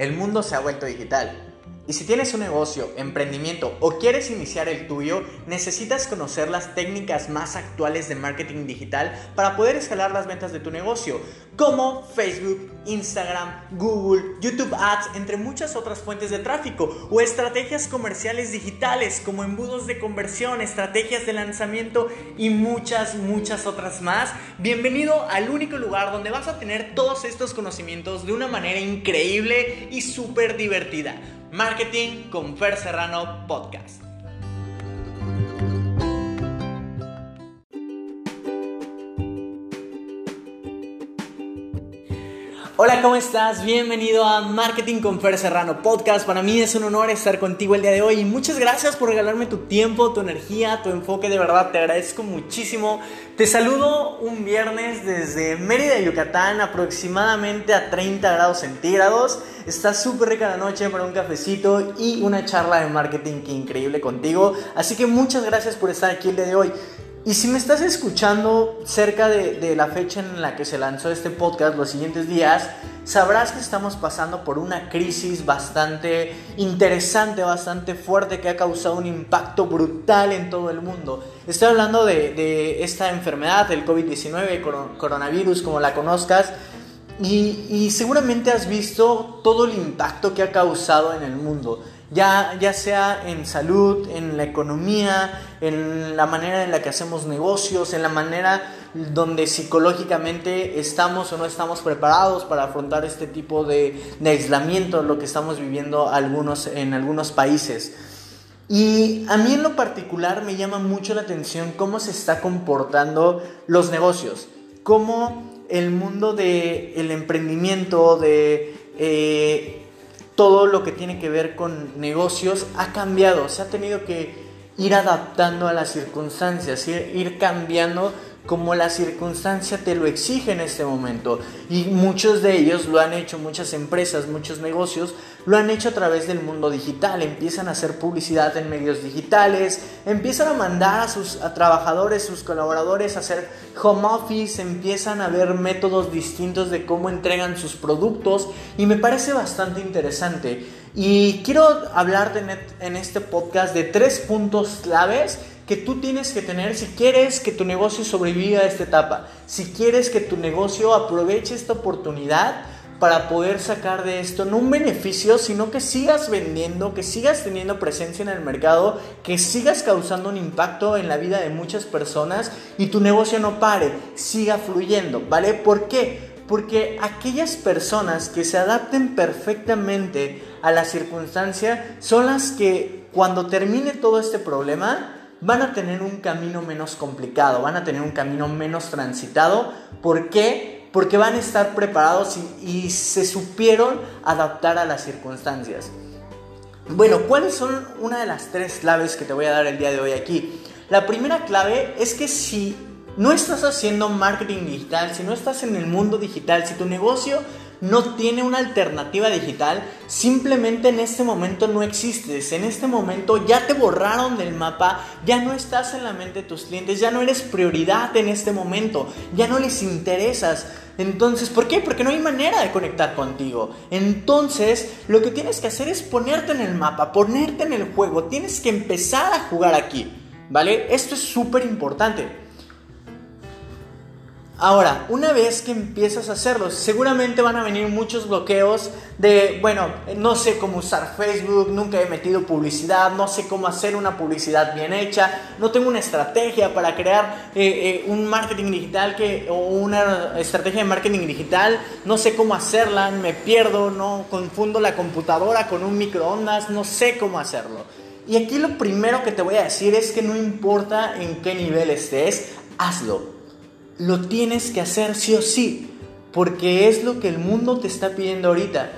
El mundo se ha vuelto digital. Y si tienes un negocio, emprendimiento o quieres iniciar el tuyo, necesitas conocer las técnicas más actuales de marketing digital para poder escalar las ventas de tu negocio, como Facebook, Instagram, Google, YouTube Ads, entre muchas otras fuentes de tráfico, o estrategias comerciales digitales como embudos de conversión, estrategias de lanzamiento y muchas, muchas otras más. Bienvenido al único lugar donde vas a tener todos estos conocimientos de una manera increíble y súper divertida. Marketing con Fer Serrano Podcast. Hola, ¿cómo estás? Bienvenido a Marketing con Fer Serrano Podcast. Para mí es un honor estar contigo el día de hoy y muchas gracias por regalarme tu tiempo, tu energía, tu enfoque. De verdad, te agradezco muchísimo. Te saludo un viernes desde Mérida, Yucatán, aproximadamente a 30 grados centígrados. Está súper rica la noche para un cafecito y una charla de marketing que increíble contigo. Así que muchas gracias por estar aquí el día de hoy. Y si me estás escuchando cerca de, la fecha en la que se lanzó este podcast, los siguientes días, sabrás que estamos pasando por una crisis bastante interesante, bastante fuerte, que ha causado un impacto brutal en todo el mundo. Estoy hablando de, esta enfermedad, el COVID-19, coronavirus, como la conozcas, y, y seguramente has visto todo el impacto que ha causado en el mundo ya, ya sea en salud, en la economía, en la manera en la que hacemos negocios, en la manera donde psicológicamente estamos o no estamos preparados para afrontar este tipo de, de aislamiento, lo que estamos viviendo algunos, en algunos países. Y a mí en lo particular me llama mucho la atención cómo se está comportando los negocios, cómo el mundo del el emprendimiento, de eh, todo lo que tiene que ver con negocios ha cambiado, se ha tenido que ir adaptando a las circunstancias, ir, cambiando como la circunstancia te lo exige en este momento. Y muchos de ellos lo han hecho, muchas empresas, muchos negocios, lo han hecho a través del mundo digital. Empiezan a hacer publicidad en medios digitales, empiezan a mandar a sus trabajadores, sus colaboradores a hacer home office, empiezan a ver métodos distintos de cómo entregan sus productos y me parece bastante interesante. Y quiero hablarte en este podcast de tres puntos claves que tú tienes que tener si quieres que tu negocio sobreviva a esta etapa, si quieres que tu negocio aproveche esta oportunidad para poder sacar de esto no un beneficio, sino que sigas vendiendo, que sigas teniendo presencia en el mercado, que sigas causando un impacto en la vida de muchas personas y tu negocio no pare, siga fluyendo, ¿vale? ¿Por qué? Porque aquellas personas que se adapten perfectamente a la circunstancia son las que cuando termine todo este problema, van a tener un camino menos complicado, van a tener un camino menos transitado. ¿Por qué? Porque van a estar preparados y, se supieron adaptar a las circunstancias. Bueno, ¿cuáles son una de las tres claves que te voy a dar el día de hoy aquí? La primera clave es que si no estás haciendo marketing digital, si no estás en el mundo digital, si tu negocio no tiene una alternativa digital, simplemente en este momento no existes. En este momento ya te borraron del mapa, ya no estás en la mente de tus clientes, ya no eres prioridad en este momento, ya no les interesas. Entonces, ¿por qué? Porque no hay manera de conectar contigo. Entonces, lo que tienes que hacer es ponerte en el mapa, ponerte en el juego, tienes que empezar a jugar aquí. ¿Vale? Esto es súper importante. Ahora, una vez que empiezas a hacerlo, seguramente van a venir muchos bloqueos de, bueno, no sé cómo usar Facebook, nunca he metido publicidad, no sé cómo hacer una publicidad bien hecha, no tengo una estrategia para crear eh, eh, un marketing digital que, o una estrategia de marketing digital, no sé cómo hacerla, me pierdo, no confundo la computadora con un microondas, no sé cómo hacerlo. Y aquí lo primero que te voy a decir es que no importa en qué nivel estés, hazlo lo tienes que hacer sí o sí, porque es lo que el mundo te está pidiendo ahorita.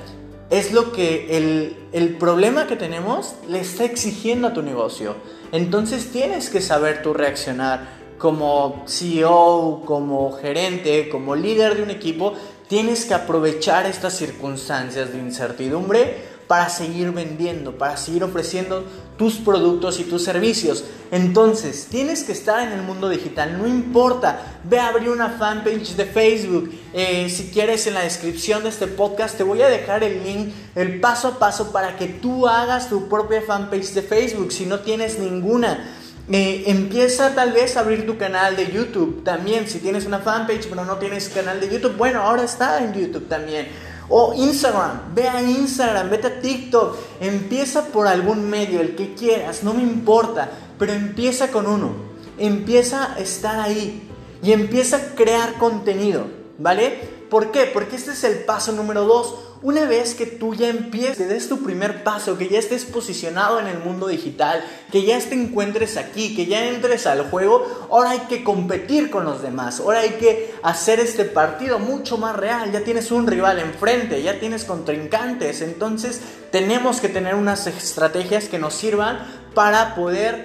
Es lo que el, el problema que tenemos le está exigiendo a tu negocio. Entonces tienes que saber tú reaccionar como CEO, como gerente, como líder de un equipo. Tienes que aprovechar estas circunstancias de incertidumbre para seguir vendiendo, para seguir ofreciendo tus productos y tus servicios. Entonces, tienes que estar en el mundo digital, no importa. Ve a abrir una fanpage de Facebook. Eh, si quieres, en la descripción de este podcast te voy a dejar el link, el paso a paso para que tú hagas tu propia fanpage de Facebook si no tienes ninguna. Eh, empieza tal vez a abrir tu canal de YouTube también. Si tienes una fanpage pero no tienes canal de YouTube, bueno, ahora está en YouTube también. O Instagram, ve a Instagram, vete a TikTok, empieza por algún medio, el que quieras, no me importa pero empieza con uno, empieza a estar ahí y empieza a crear contenido, ¿vale? ¿Por qué? Porque este es el paso número dos. Una vez que tú ya empieces, des tu primer paso, que ya estés posicionado en el mundo digital, que ya te encuentres aquí, que ya entres al juego, ahora hay que competir con los demás, ahora hay que hacer este partido mucho más real, ya tienes un rival enfrente, ya tienes contrincantes, entonces tenemos que tener unas estrategias que nos sirvan para poder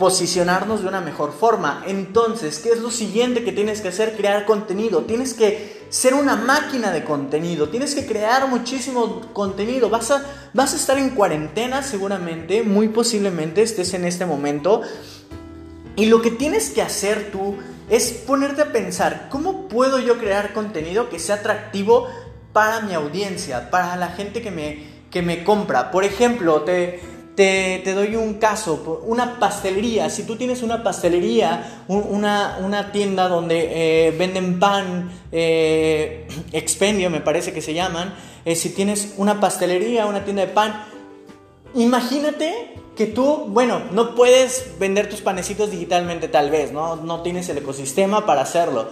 posicionarnos de una mejor forma. Entonces, ¿qué es lo siguiente que tienes que hacer? Crear contenido. Tienes que ser una máquina de contenido. Tienes que crear muchísimo contenido. Vas a, vas a estar en cuarentena seguramente, muy posiblemente estés en este momento. Y lo que tienes que hacer tú es ponerte a pensar, ¿cómo puedo yo crear contenido que sea atractivo para mi audiencia, para la gente que me, que me compra? Por ejemplo, te, te, doy un caso, una pastelería. Si tú tienes una pastelería, una, tienda donde eh, venden pan, eh, expendio me parece que se llaman, eh, si tienes una pastelería, una tienda de pan, imagínate que tú, bueno, no puedes vender tus panecitos digitalmente tal vez, ¿no? No tienes el ecosistema para hacerlo.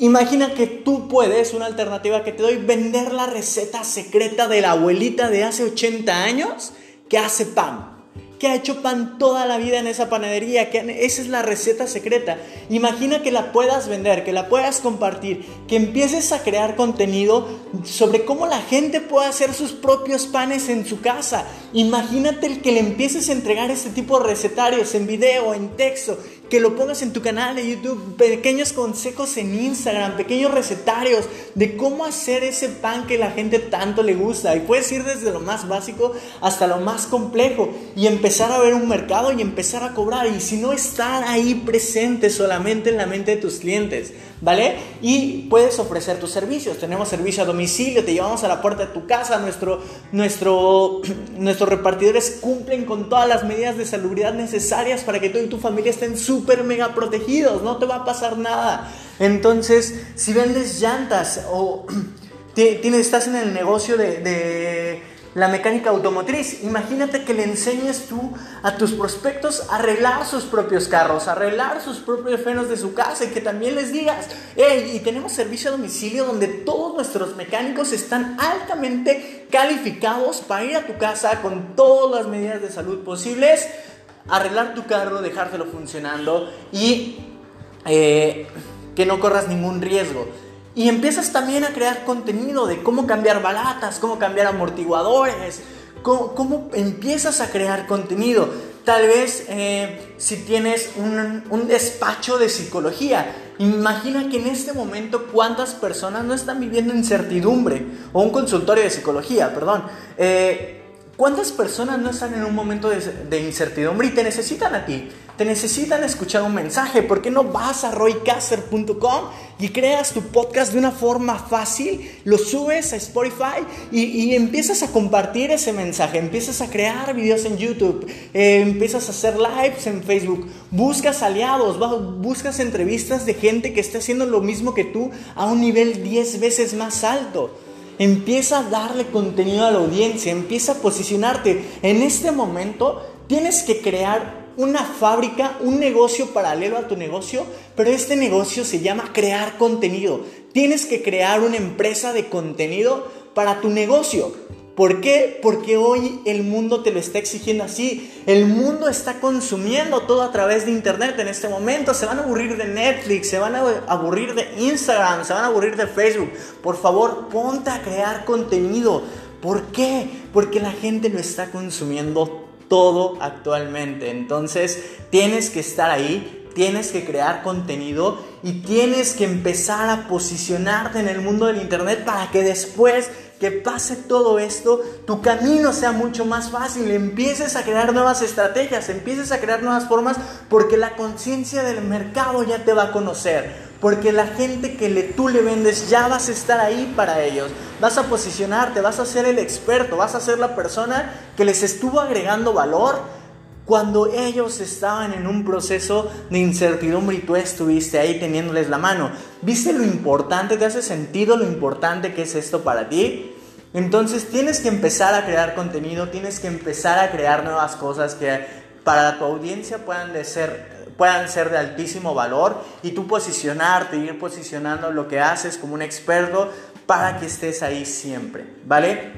Imagina que tú puedes, una alternativa que te doy, vender la receta secreta de la abuelita de hace 80 años que hace pan, que ha hecho pan toda la vida en esa panadería, que esa es la receta secreta. Imagina que la puedas vender, que la puedas compartir, que empieces a crear contenido sobre cómo la gente puede hacer sus propios panes en su casa. Imagínate el que le empieces a entregar este tipo de recetarios en video, en texto, que lo pongas en tu canal de YouTube, pequeños consejos en Instagram, pequeños recetarios de cómo hacer ese pan que la gente tanto le gusta. Y puedes ir desde lo más básico hasta lo más complejo y empezar a ver un mercado y empezar a cobrar. Y si no estar ahí presente solamente en la mente de tus clientes. ¿vale? Y puedes ofrecer tus servicios. Tenemos servicio a domicilio, te llevamos a la puerta de tu casa. Nuestro, nuestro, nuestros repartidores cumplen con todas las medidas de salubridad necesarias para que tú y tu familia estén súper mega protegidos. No te va a pasar nada. Entonces, si vendes llantas o tienes, estás en el negocio de la mecánica automotriz. Imagínate que le enseñes tú a tus prospectos a arreglar sus propios carros, a arreglar sus propios frenos de su casa y que también les digas, hey, y tenemos servicio a domicilio donde todos nuestros mecánicos están altamente calificados para ir a tu casa con todas las medidas de salud posibles, arreglar tu carro, dejártelo funcionando y eh, que no corras ningún riesgo. Y empiezas también a crear contenido de cómo cambiar balatas, cómo cambiar amortiguadores, cómo, empiezas a crear contenido. Tal vez eh, si tienes un, despacho de psicología, imagina que en este momento cuántas personas no están viviendo incertidumbre, o un consultorio de psicología, perdón. Eh, ¿Cuántas personas no están en un momento de, incertidumbre y te necesitan a ti? Te necesitan escuchar un mensaje. ¿Por qué no vas a roycaster.com y creas tu podcast de una forma fácil? Lo subes a Spotify y, empiezas a compartir ese mensaje. Empiezas a crear videos en YouTube. Eh, empiezas a hacer lives en Facebook. Buscas aliados. Buscas entrevistas de gente que esté haciendo lo mismo que tú a un nivel 10 veces más alto. Empieza a darle contenido a la audiencia, empieza a posicionarte. En este momento tienes que crear una fábrica, un negocio paralelo a tu negocio, pero este negocio se llama crear contenido. Tienes que crear una empresa de contenido para tu negocio. ¿Por qué? Porque hoy el mundo te lo está exigiendo así. El mundo está consumiendo todo a través de Internet en este momento. Se van a aburrir de Netflix, se van a aburrir de Instagram, se van a aburrir de Facebook. Por favor, ponte a crear contenido. ¿Por qué? Porque la gente lo está consumiendo todo actualmente. Entonces, tienes que estar ahí, tienes que crear contenido y tienes que empezar a posicionarte en el mundo del Internet para que después que pase todo esto, tu camino sea mucho más fácil, empieces a crear nuevas estrategias, empieces a crear nuevas formas, porque la conciencia del mercado ya te va a conocer. Porque la gente que le, tú le vendes ya vas a estar ahí para ellos. Vas a posicionarte, vas a ser el experto, vas a ser la persona que les estuvo agregando valor cuando ellos estaban en un proceso de incertidumbre y tú estuviste ahí teniéndoles la mano. ¿Viste lo importante? ¿Te hace sentido lo importante que es esto para ti? Entonces tienes que empezar a crear contenido, tienes que empezar a crear nuevas cosas que para tu audiencia puedan de ser puedan ser de altísimo valor y tú posicionarte, ir posicionando lo que haces como un experto para que estés ahí siempre, ¿vale?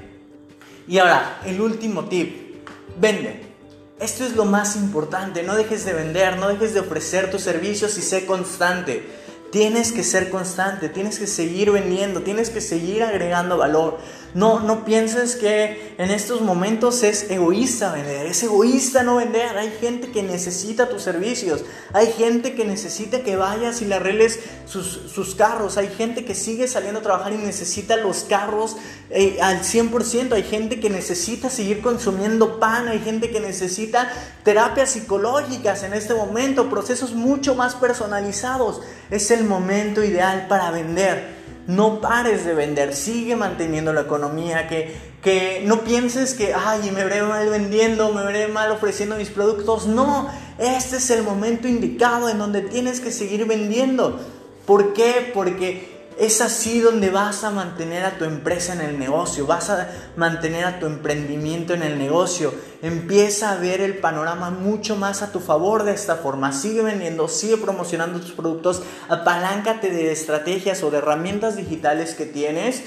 Y ahora, el último tip, vende. Esto es lo más importante, no dejes de vender, no dejes de ofrecer tus servicios y sé constante. Tienes que ser constante, tienes que seguir vendiendo, tienes que seguir agregando valor. No, no pienses que en estos momentos es egoísta vender, es egoísta no vender. Hay gente que necesita tus servicios, hay gente que necesita que vayas y le arregles sus, carros, hay gente que sigue saliendo a trabajar y necesita los carros eh, al 100%, hay gente que necesita seguir consumiendo pan, hay gente que necesita terapias psicológicas en este momento, procesos mucho más personalizados. Es el momento ideal para vender. No pares de vender, sigue manteniendo la economía, que, que no pienses que, ay, me veré mal vendiendo, me veré mal ofreciendo mis productos. No, este es el momento indicado en donde tienes que seguir vendiendo. ¿Por qué? Porque es así donde vas a mantener a tu empresa en el negocio, vas a mantener a tu emprendimiento en el negocio. Empieza a ver el panorama mucho más a tu favor de esta forma. Sigue vendiendo, sigue promocionando tus productos, apaláncate de estrategias o de herramientas digitales que tienes.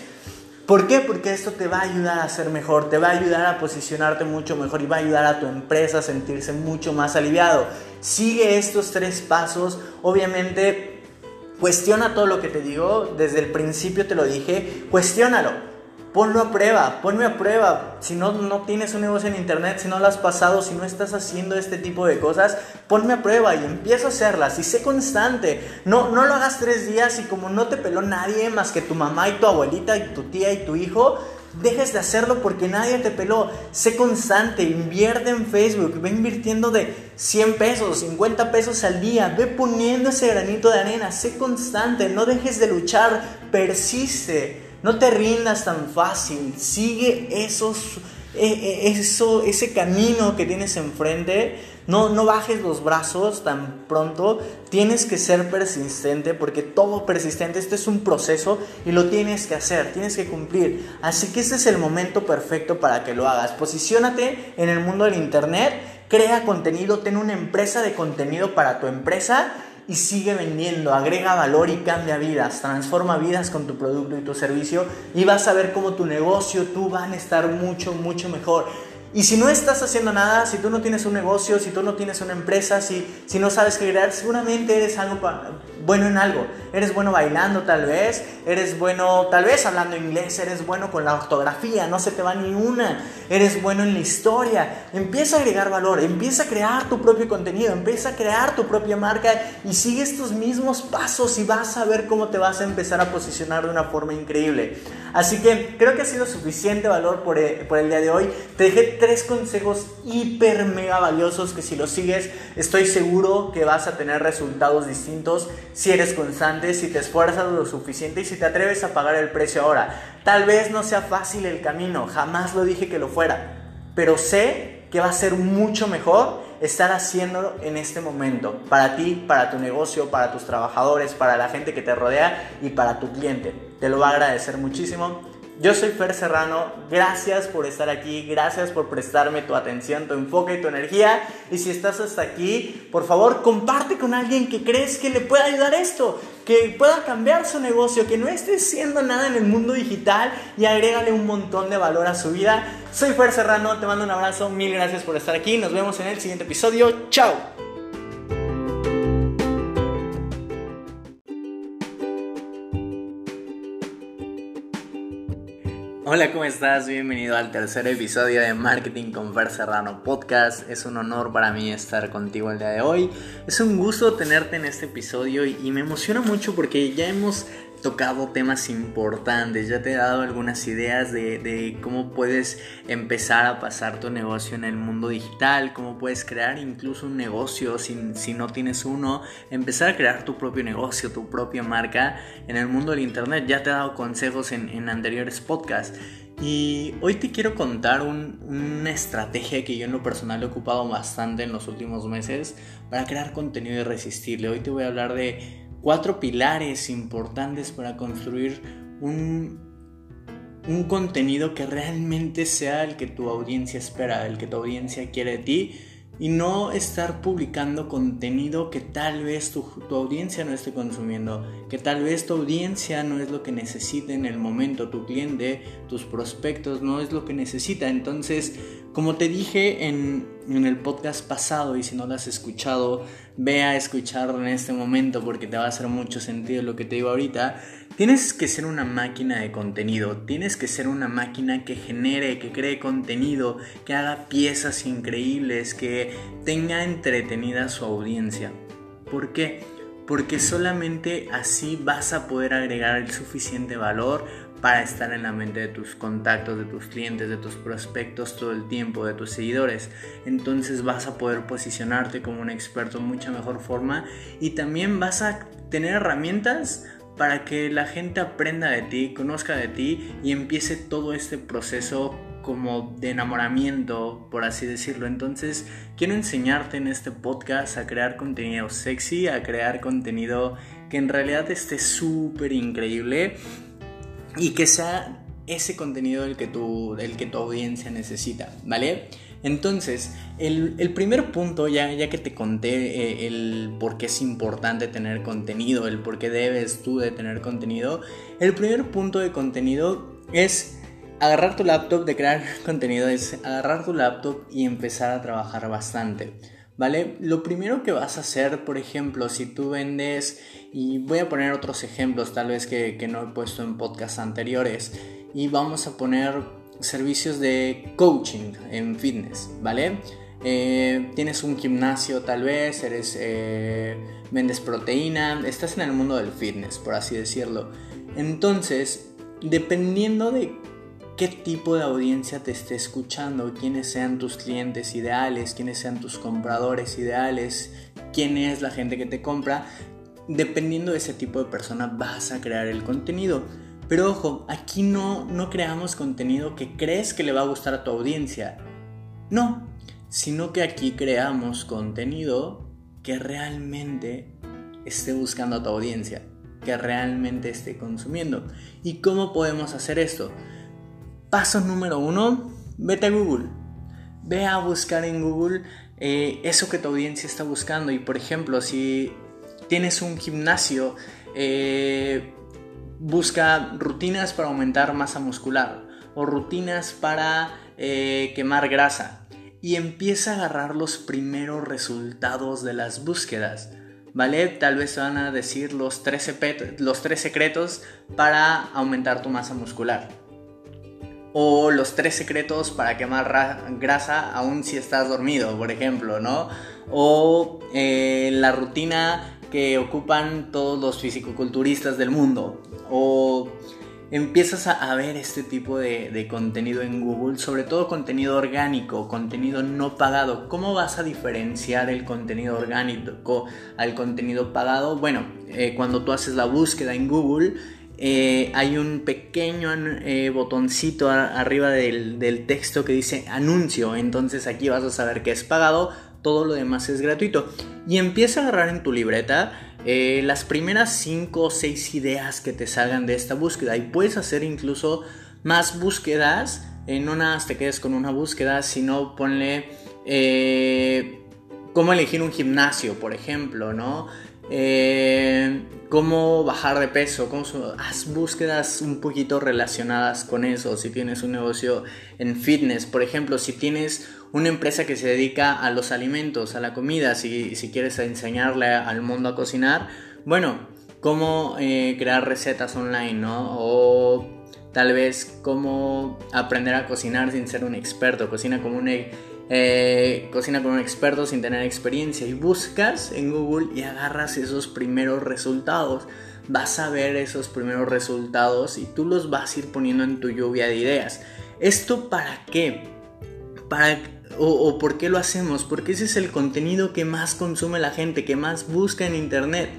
¿Por qué? Porque esto te va a ayudar a ser mejor, te va a ayudar a posicionarte mucho mejor y va a ayudar a tu empresa a sentirse mucho más aliviado. Sigue estos tres pasos, obviamente Cuestiona todo lo que te digo, desde el principio te lo dije, cuestiónalo. Ponlo a prueba, ponme a prueba. Si no, no tienes un negocio en internet, si no lo has pasado, si no estás haciendo este tipo de cosas, ponme a prueba y empieza a hacerlas y sé constante. No, no lo hagas tres días y como no te peló nadie más que tu mamá y tu abuelita y tu tía y tu hijo, dejes de hacerlo porque nadie te peló. Sé constante, invierte en Facebook, ve invirtiendo de 100 pesos, 50 pesos al día, ve poniendo ese granito de arena, sé constante, no dejes de luchar, persiste, no te rindas tan fácil, sigue esos, e, e, eso, ese camino que tienes enfrente no, no bajes los brazos tan pronto. Tienes que ser persistente porque todo persistente, este es un proceso y lo tienes que hacer, tienes que cumplir. Así que este es el momento perfecto para que lo hagas. Posiciónate en el mundo del Internet, crea contenido, ten una empresa de contenido para tu empresa y sigue vendiendo, agrega valor y cambia vidas, transforma vidas con tu producto y tu servicio y vas a ver cómo tu negocio, tú van a estar mucho, mucho mejor. Y si no estás haciendo nada, si tú no tienes un negocio, si tú no tienes una empresa, si, si no sabes crear, seguramente eres algo bueno en algo. Eres bueno bailando tal vez, eres bueno tal vez hablando inglés, eres bueno con la ortografía, no se te va ni una, eres bueno en la historia. Empieza a agregar valor, empieza a crear tu propio contenido, empieza a crear tu propia marca y sigue estos mismos pasos y vas a ver cómo te vas a empezar a posicionar de una forma increíble. Así que creo que ha sido suficiente valor por el, eh, el día de hoy. Te dejé tres consejos hiper mega valiosos que si los sigues estoy seguro que vas a tener resultados distintos si eres constante, si te esfuerzas lo suficiente y si te atreves a pagar el precio ahora. Tal vez no sea fácil el camino, jamás lo dije que lo fuera, pero sé que va a ser mucho mejor estar haciéndolo en este momento, para ti, para tu negocio, para tus trabajadores, para la gente que te rodea y para tu cliente. Te lo va a agradecer muchísimo. Yo soy Fer Serrano, gracias por estar aquí, gracias por prestarme tu atención, tu enfoque y tu energía. Y si estás hasta aquí, por favor, comparte con alguien que crees que le pueda ayudar esto, que pueda cambiar su negocio, que no esté haciendo nada en el mundo digital y agrégale un montón de valor a su vida. Soy Fer Serrano, te mando un abrazo, mil gracias por estar aquí, nos vemos en el siguiente episodio, chao. Hola, ¿cómo estás? Bienvenido al tercer episodio de Marketing con Fer Serrano Podcast. Es un honor para mí estar contigo el día de hoy. Es un gusto tenerte en este episodio y, me emociona mucho porque ya hemos tocado temas importantes, ya te he dado algunas ideas de, cómo puedes empezar a pasar tu negocio en el mundo digital, cómo puedes crear incluso un negocio si, si no tienes uno, empezar a crear tu propio negocio, tu propia marca en el mundo del Internet. Ya te he dado consejos en, en anteriores podcasts. Y hoy te quiero contar una estrategia que yo en lo personal he ocupado bastante en los últimos meses para crear contenido irresistible. Hoy te voy a hablar de cuatro pilares importantes para construir un, un contenido que realmente sea el que tu audiencia espera, el que tu audiencia quiere de ti y no estar publicando contenido que tal vez tu, audiencia no esté consumiendo, que tal vez tu audiencia no es lo que necesita en el momento, tu cliente, tus prospectos no es lo que necesita. Entonces, como te dije en, en el podcast pasado y si no lo has escuchado, ve a escucharlo en este momento porque te va a hacer mucho sentido lo que te digo ahorita. Tienes que ser una máquina de contenido, tienes que ser una máquina que genere, que cree contenido, que haga piezas increíbles, que tenga entretenida a su audiencia. ¿Por qué? Porque solamente así vas a poder agregar el suficiente valor para estar en la mente de tus contactos, de tus clientes, de tus prospectos todo el tiempo, de tus seguidores. Entonces vas a poder posicionarte como un experto en mucha mejor forma y también vas a tener herramientas para que la gente aprenda de ti, conozca de ti y empiece todo este proceso como de enamoramiento, por así decirlo. Entonces, quiero enseñarte en este podcast a crear contenido sexy, a crear contenido que en realidad esté súper increíble y que sea ese contenido el que tu, el que tu audiencia necesita, ¿vale? Entonces, el, primer punto, ya, ya que te conté eh, el por qué es importante tener contenido, el por qué debes tú de tener contenido, el primer punto de contenido es agarrar tu laptop, de crear contenido, es agarrar tu laptop y empezar a trabajar bastante. ¿Vale? Lo primero que vas a hacer, por ejemplo, si tú vendes, y voy a poner otros ejemplos tal vez que, que no he puesto en podcasts anteriores, y vamos a poner servicios de coaching en fitness, ¿vale? Eh, tienes un gimnasio tal vez, eres, eh, vendes proteína, estás en el mundo del fitness, por así decirlo. Entonces, dependiendo de qué tipo de audiencia te esté escuchando, quiénes sean tus clientes ideales, quiénes sean tus compradores ideales, quién es la gente que te compra, dependiendo de ese tipo de persona vas a crear el contenido. Pero ojo, aquí no, no creamos contenido que crees que le va a gustar a tu audiencia. No, sino que aquí creamos contenido que realmente esté buscando a tu audiencia, que realmente esté consumiendo. ¿Y cómo podemos hacer esto? Paso número uno, vete a Google. Ve a buscar en Google eh, eso que tu audiencia está buscando. Y por ejemplo, si tienes un gimnasio, eh, busca rutinas para aumentar masa muscular o rutinas para eh, quemar grasa y empieza a agarrar los primeros resultados de las búsquedas. ¿Vale? Tal vez van a decir los tres, secretos para aumentar tu masa muscular. O los tres secretos para quemar grasa aún si estás dormido, por ejemplo, ¿no? O eh, la rutina que ocupan todos los fisicoculturistas del mundo o empiezas a, ver este tipo de, contenido en Google, sobre todo contenido orgánico, contenido no pagado. ¿Cómo vas a diferenciar el contenido orgánico al contenido pagado? Bueno, eh, cuando tú haces la búsqueda en Google, eh, hay un pequeño eh, botoncito arriba del, del texto que dice anuncio, entonces aquí vas a saber que es pagado, todo lo demás es gratuito. Y empieza a agarrar en tu libreta eh, las primeras 5 o 6 ideas que te salgan de esta búsqueda y puedes hacer incluso más búsquedas, eh, no nada te quedes con una búsqueda, sino ponle eh, cómo elegir un gimnasio, por ejemplo, ¿no? cómo bajar de peso, haz búsquedas un poquito relacionadas con eso, si tienes un negocio en fitness, por ejemplo, si tienes una empresa que se dedica a los alimentos, a la comida, si, si quieres enseñarle al mundo a cocinar, bueno, cómo eh, crear recetas online, ¿no? O tal vez cómo aprender a cocinar sin ser un experto, cocina como un... Eh, cocina un experto sin tener experiencia y buscas en Google y agarras esos primeros resultados. vas a ver esos primeros resultados y tú los vas a ir poniendo en tu lluvia de ideas. ¿Esto para qué? Para o, por qué lo hacemos, porque ese es el contenido que más consume la gente, que más busca en internet,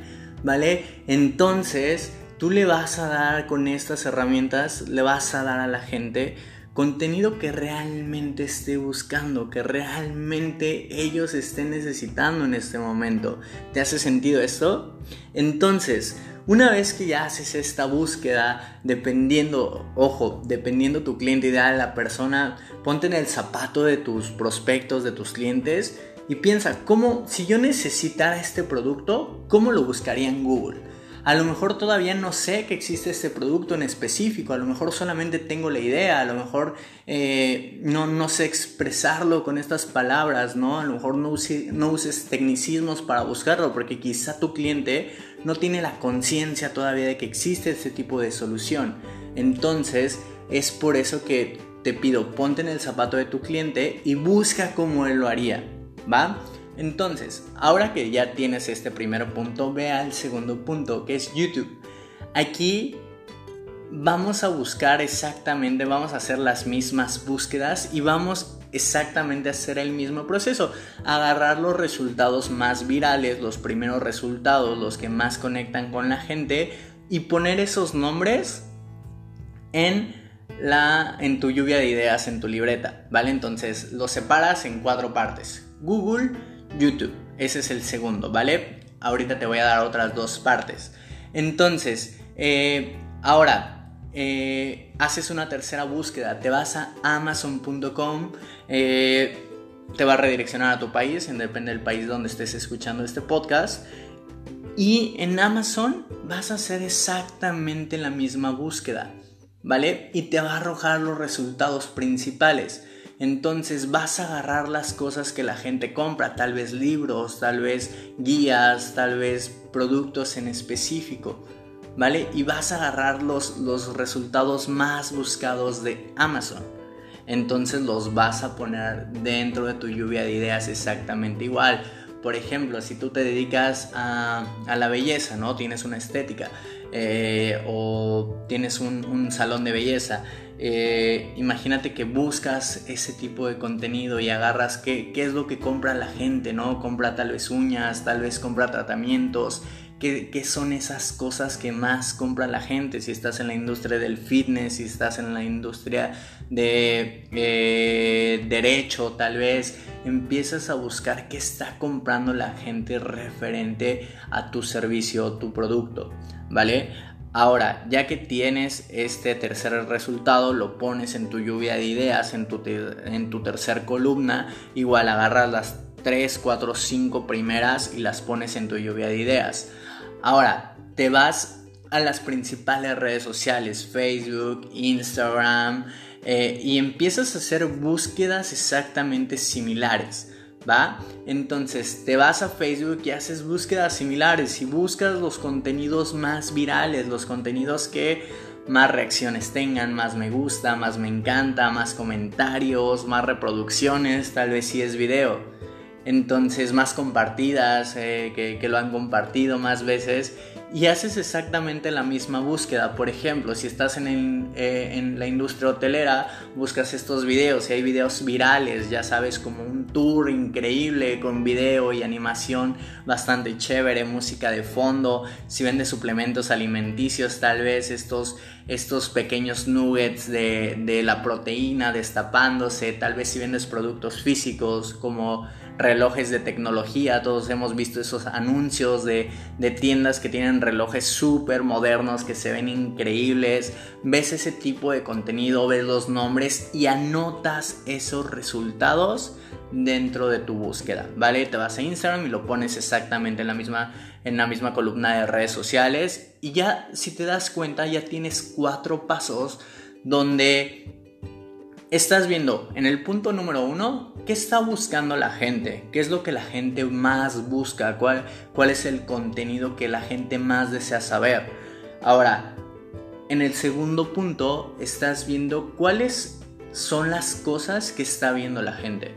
¿vale? Entonces, tú le vas a dar con estas herramientas, le vas a dar a la gente contenido que realmente esté buscando, que realmente ellos estén necesitando en este momento. ¿Te hace sentido esto? Entonces, una vez que ya haces esta búsqueda, dependiendo, ojo, dependiendo tu cliente ideal, la persona, ponte en el zapato de tus prospectos, de tus clientes y piensa, ¿cómo, si yo necesitara este producto, cómo lo buscaría en Google? A lo mejor todavía no sé que existe este producto en específico, a lo mejor solamente tengo la idea, a lo mejor eh, no, no, sé expresarlo con estas palabras, ¿no? A lo mejor no, no uses tecnicismos para buscarlo porque quizá tu cliente no tiene la conciencia todavía de que existe este tipo de solución. Entonces es por eso que te pido, ponte en el zapato de tu cliente y busca cómo él lo haría, ¿va? Entonces, ahora que ya tienes este primer punto, ve al segundo punto, que es YouTube. Aquí vamos a buscar exactamente, vamos a hacer las mismas búsquedas y vamos exactamente hacer el mismo proceso. Agarrar los resultados más virales, los primeros resultados, los que más conectan con la gente y poner esos nombres en la en tu lluvia de ideas en tu libreta, ¿vale? Entonces, los separas en cuatro partes. Google YouTube. Ese es el segundo, ¿vale? Ahorita te voy a dar otras dos partes. Entonces, eh, ahora, eh, haces una tercera búsqueda, te vas a amazon.com, eh, te va a redireccionar a tu país, depende del país donde estés escuchando este podcast. Y en Amazon vas a hacer exactamente la misma búsqueda, ¿vale? Y te va a arrojar los resultados principales. Entonces vas a agarrar las cosas que la gente compra, tal vez libros, tal vez guías, tal vez productos en específico, ¿vale? Y vas a agarrar los, los resultados más buscados de Amazon. Entonces los vas a poner dentro de tu lluvia de ideas exactamente igual. Por ejemplo, si tú te dedicas a, la belleza, ¿no? Tienes una estética eh, o tienes un salón de belleza eh, imagínate que buscas ese tipo de contenido y agarras qué, qué, es lo que compra la gente, ¿no? Compra tal vez uñas, tal vez compra tratamientos, ¿qué, son esas cosas que más compra la gente? Si estás en la industria del fitness, si estás en la industria de eh, derecho, tal vez empiezas a buscar qué está comprando la gente referente a tu servicio o tu producto, ¿vale? Ahora, ya que tienes este tercer resultado, lo pones en tu lluvia de ideas, en tu, en tu tercer columna, igual agarras las 3, 4, 5 primeras y las pones en tu lluvia de ideas. Ahora, te vas a las principales redes sociales, Facebook, Instagram, eh, y empiezas a hacer búsquedas exactamente similares. ¿va? Entonces te vas a Facebook y haces búsquedas similares y buscas los contenidos más virales, los contenidos que más reacciones tengan, más me gusta, más me encanta, más comentarios, más reproducciones, tal vez si es video. Entonces más compartidas, eh, que, lo han compartido más veces y haces exactamente la misma búsqueda. Por ejemplo, si estás en, eh, en, la industria hotelera, buscas estos videos y hay videos virales, ya sabes, como un tour increíble con video y animación bastante chévere, música de fondo. Si vendes suplementos alimenticios, tal vez estos, estos pequeños nuggets de, de la proteína destapándose, tal vez si vendes productos físicos como relojes de tecnología, todos hemos visto esos anuncios de, tiendas que tienen relojes súper modernos que se ven increíbles, ves ese tipo de contenido, ves los nombres y anotas esos resultados dentro de tu búsqueda, ¿vale? Te vas a Instagram y lo pones exactamente en la misma, en la misma columna de redes sociales y ya si te das cuenta ya tienes cuatro pasos donde estás viendo en el punto número uno qué está buscando la gente, qué es lo que la gente más busca, cuál, cuál es el contenido que la gente más desea saber. Ahora, en el segundo punto estás viendo cuáles son las cosas que está viendo la gente.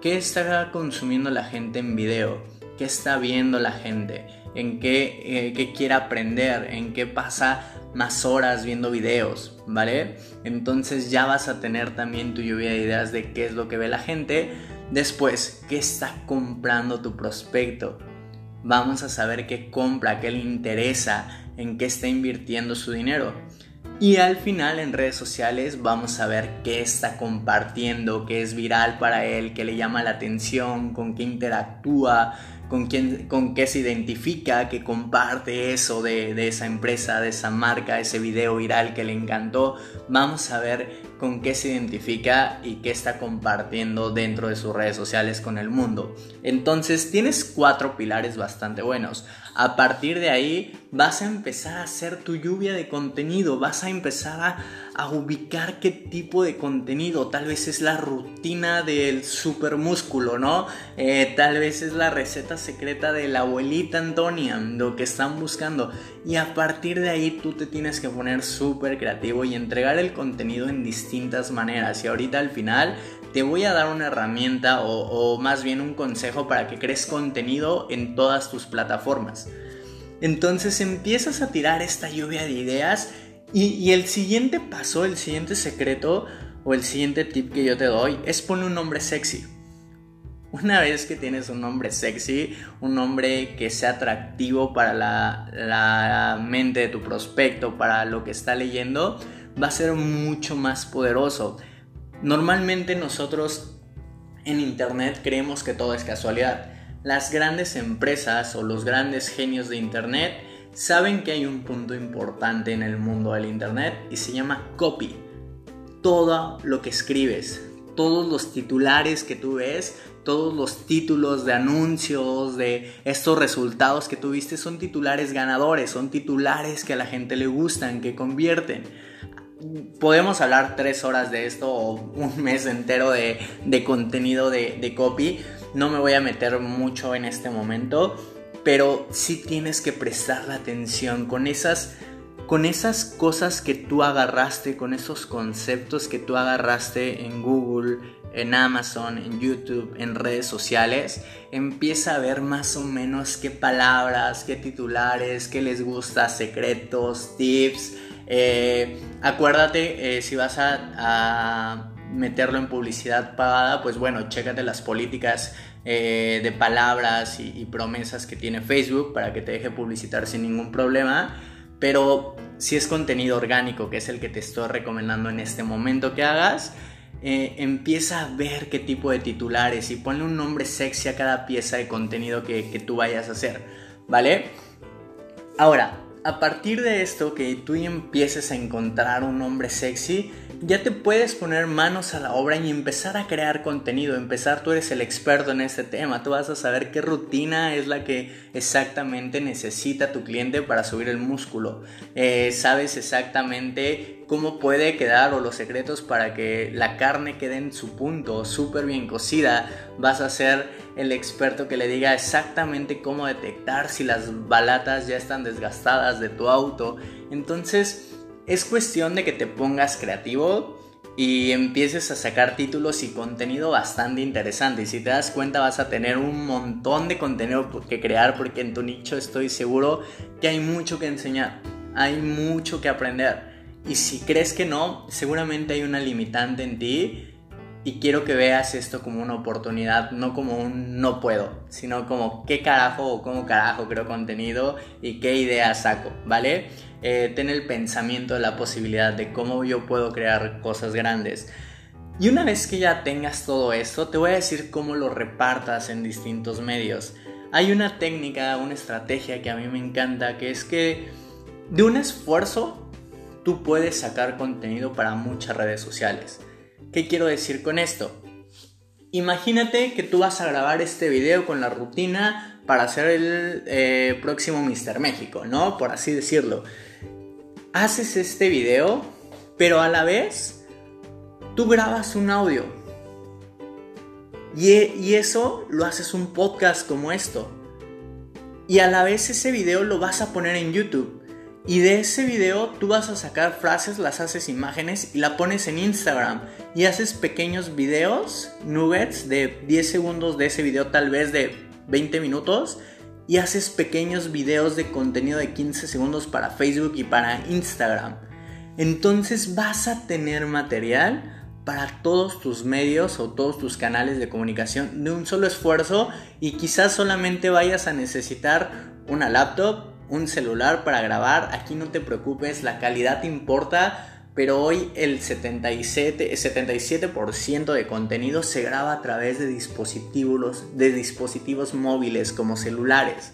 ¿Qué está consumiendo la gente en video? ¿Qué está viendo la gente? en qué, eh, quiere aprender, en qué pasa más horas viendo videos, ¿vale? Entonces ya vas a tener también tu lluvia de ideas de qué es lo que ve la gente. Después, ¿qué está comprando tu prospecto? Vamos a saber qué compra, qué le interesa, en qué está invirtiendo su dinero. Y al final en redes sociales vamos a ver qué está compartiendo, qué es viral para él, qué le llama la atención, con qué interactúa, con, quién, con qué se identifica, que comparte eso de, de, esa empresa, de esa marca, ese video viral que le encantó. Vamos a ver con qué se identifica y qué está compartiendo dentro de sus redes sociales con el mundo. Entonces tienes cuatro pilares bastante buenos. A partir de ahí vas a empezar a hacer tu lluvia de contenido, vas a empezar a, ubicar qué tipo de contenido. Tal vez es la rutina del super músculo, ¿no? Eh, tal vez es la receta secreta de la abuelita Antonia, lo que están buscando. Y a partir de ahí tú te tienes que poner súper creativo y entregar el contenido en distintas maneras. Y ahorita al final te voy a dar una herramienta o, más bien un consejo para que crees contenido en todas tus plataformas. Entonces empiezas a tirar esta lluvia de ideas y, el siguiente paso, el siguiente secreto o el siguiente tip que yo te doy es poner un nombre sexy. Una vez que tienes un nombre sexy, un nombre que sea atractivo para la, la, mente de tu prospecto, para lo que está leyendo, va a ser mucho más poderoso. Normalmente nosotros en Internet creemos que todo es casualidad. Las grandes empresas o los grandes genios de Internet saben que hay un punto importante en el mundo del Internet y se llama copy. Todo lo que escribes, todos los titulares que tú ves, todos los títulos de anuncios, de estos resultados que tuviste son titulares ganadores, son titulares que a la gente le gustan, que convierten podemos hablar tres horas de esto o un mes entero de, contenido de, copy. No me voy a meter mucho en este momento, pero sí tienes que prestar la atención con esas, con esas cosas que tú agarraste, con esos conceptos que tú agarraste en Google, en Amazon, en YouTube, en redes sociales, empieza a ver más o menos qué palabras, qué titulares, qué les gusta, secretos, tips, eh, acuérdate, eh, si vas a, meterlo en publicidad pagada, pues bueno, chécate las políticas eh, de palabras y, promesas que tiene Facebook para que te deje publicitar sin ningún problema. Pero si es contenido orgánico, que es el que te estoy recomendando en este momento que hagas, empieza a ver qué tipo de titulares y ponle un nombre sexy a cada pieza de contenido que, que tú vayas a hacer, ¿vale? Ahora, a partir de esto que tú empieces a encontrar un hombre sexy, ya te puedes poner manos a la obra y empezar a crear contenido. Empezar, tú eres el experto en este tema, tú vas a saber qué rutina es la que exactamente necesita tu cliente para subir el músculo. Eh, sabes exactamente cómo puede quedar o los secretos para que la carne quede en su punto, súper bien cocida. Vas a ser el experto que le diga exactamente cómo detectar si las balatas ya están desgastadas de tu auto. Entonces es cuestión de que te pongas creativo y empieces a sacar títulos y contenido bastante interesante. Y si te das cuenta vas a tener un montón de contenido que crear porque en tu nicho estoy seguro que hay mucho que enseñar, hay mucho que aprender. Y si crees que no, seguramente hay una limitante en ti y quiero que veas esto como una oportunidad, no como un no puedo, sino como qué carajo o cómo carajo creo contenido y qué idea saco, ¿vale? Eh, ten el pensamiento de la posibilidad de cómo yo puedo crear cosas grandes. Y una vez que ya tengas todo esto, te voy a decir cómo lo repartas en distintos medios. Hay una técnica, una estrategia que a mí me encanta, que es que de un esfuerzo tú puedes sacar contenido para muchas redes sociales. ¿Qué quiero decir con esto? Imagínate que tú vas a grabar este video con la rutina para hacer el eh, próximo Mr. México, ¿no? Por así decirlo. Haces este video, pero a la vez tú grabas un audio. Y, y eso lo haces un podcast como esto. Y a la vez ese video lo vas a poner en YouTube. Y de ese video tú vas a sacar frases, las haces imágenes y la pones en Instagram. Y haces pequeños videos, nuggets de 10 segundos de ese video, tal vez de 20 minutos. Y haces pequeños videos de contenido de 15 segundos para Facebook y para Instagram. Entonces vas a tener material para todos tus medios o todos tus canales de comunicación de un solo esfuerzo y quizás solamente vayas a necesitar una laptop, un celular para grabar. Aquí no te preocupes, la calidad importa, pero hoy el 77%, el 77 de contenido se graba a través de dispositivos, de dispositivos móviles como celulares.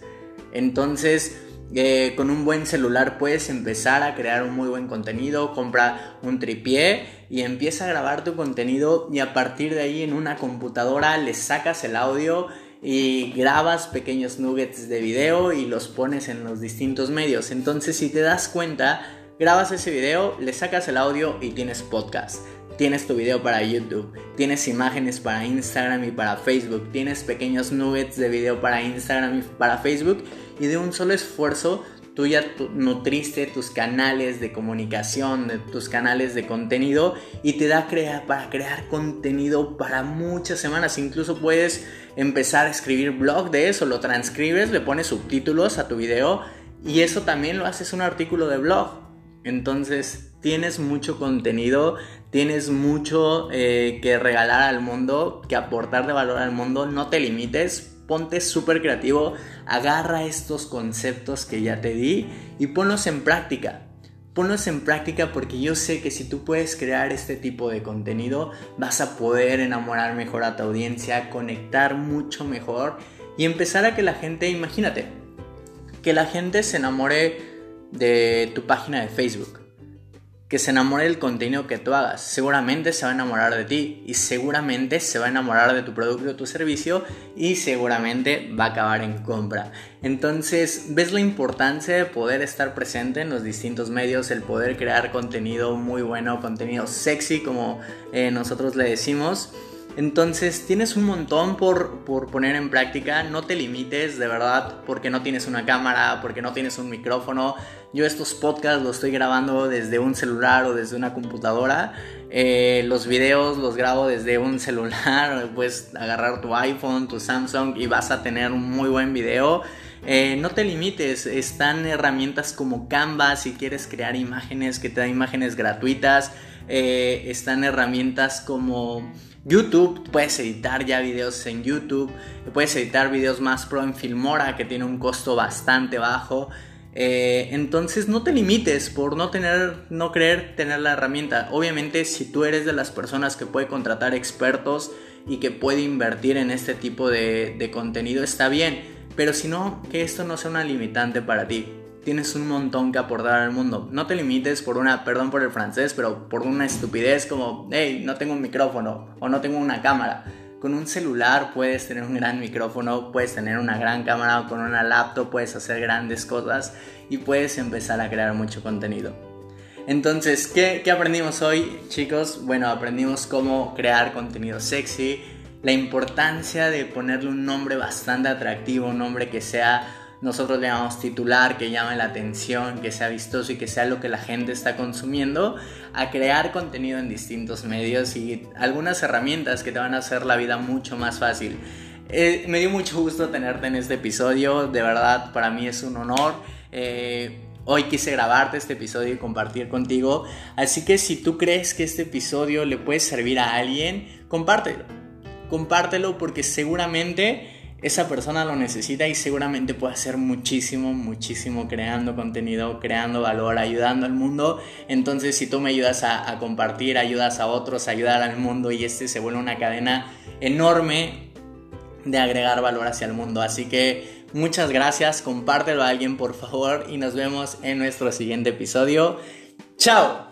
Entonces, eh, con un buen celular puedes empezar a crear un muy buen contenido, compra un tripié y empieza a grabar tu contenido y a partir de ahí en una computadora le sacas el audio y grabas pequeños nuggets de video y los pones en los distintos medios. Entonces si te das cuenta, grabas ese video, le sacas el audio y tienes podcast. Tienes tu video para YouTube, tienes imágenes para Instagram y para Facebook, tienes pequeños nuggets de video para Instagram y para Facebook y de un solo esfuerzo tú ya nutriste tus canales de comunicación, tus canales de contenido y te da para crear contenido para muchas semanas. Incluso puedes empezar a escribir blog de eso, lo transcribes, le pones subtítulos a tu video y eso también lo haces un artículo de blog. Entonces tienes mucho contenido, tienes mucho eh, que regalar al mundo, que aportar de valor al mundo, no te limites, ponte súper creativo, agarra estos conceptos que ya te di y ponlos en práctica. Ponlos en práctica porque yo sé que si tú puedes crear este tipo de contenido vas a poder enamorar mejor a tu audiencia, conectar mucho mejor y empezar a que la gente, imagínate, que la gente se enamore de tu página de Facebook que se enamore del contenido que tú hagas. Seguramente se va a enamorar de ti y seguramente se va a enamorar de tu producto o tu servicio y seguramente va a acabar en compra. Entonces, ves la importancia de poder estar presente en los distintos medios, el poder crear contenido muy bueno, contenido sexy como eh, nosotros le decimos. Entonces tienes un montón por, por, poner en práctica, no te limites de verdad porque no tienes una cámara, porque no tienes un micrófono. Yo estos podcasts los estoy grabando desde un celular o desde una computadora. Eh, los videos los grabo desde un celular, puedes agarrar tu iPhone, tu Samsung y vas a tener un muy buen video. Eh, no te limites, están herramientas como Canva si quieres crear imágenes que te da imágenes gratuitas. Eh, están herramientas como YouTube, puedes editar ya videos en YouTube, puedes editar videos más pro en Filmora que tiene un costo bastante bajo. Eh, entonces no te limites por no tener, no creer tener la herramienta. Obviamente si tú eres de las personas que puede contratar expertos y que puede invertir en este tipo de contenido está bien, pero si no, que esto no sea una limitante para ti tienes un montón que aportar al mundo. No te limites por una, perdón por el francés, pero por una estupidez como, hey, no tengo un micrófono o no tengo una cámara. Con un celular puedes tener un gran micrófono, puedes tener una gran cámara, con una laptop puedes hacer grandes cosas y puedes empezar a crear mucho contenido. Entonces, ¿qué, qué aprendimos hoy, chicos? Bueno, aprendimos cómo crear contenido sexy, la importancia de ponerle un nombre bastante atractivo, un nombre que sea nosotros le llamamos titular, que llame la atención, que sea vistoso y que sea lo que la gente está consumiendo, a crear contenido en distintos medios y algunas herramientas que te van a hacer la vida mucho más fácil. Eh, me dio mucho gusto tenerte en este episodio, de verdad para mí es un honor. Eh, hoy quise grabarte este episodio y compartir contigo, así que si tú crees que este episodio le puede servir a alguien, compártelo. Compártelo porque seguramente esa persona lo necesita y seguramente puede hacer muchísimo, muchísimo creando contenido, creando valor, ayudando al mundo. Entonces, si tú me ayudas a, compartir, ayudas a otros, a ayudar al mundo y este se vuelve una cadena enorme de agregar valor hacia el mundo. Así que muchas gracias, compártelo a alguien por favor y nos vemos en nuestro siguiente episodio. ¡Chao!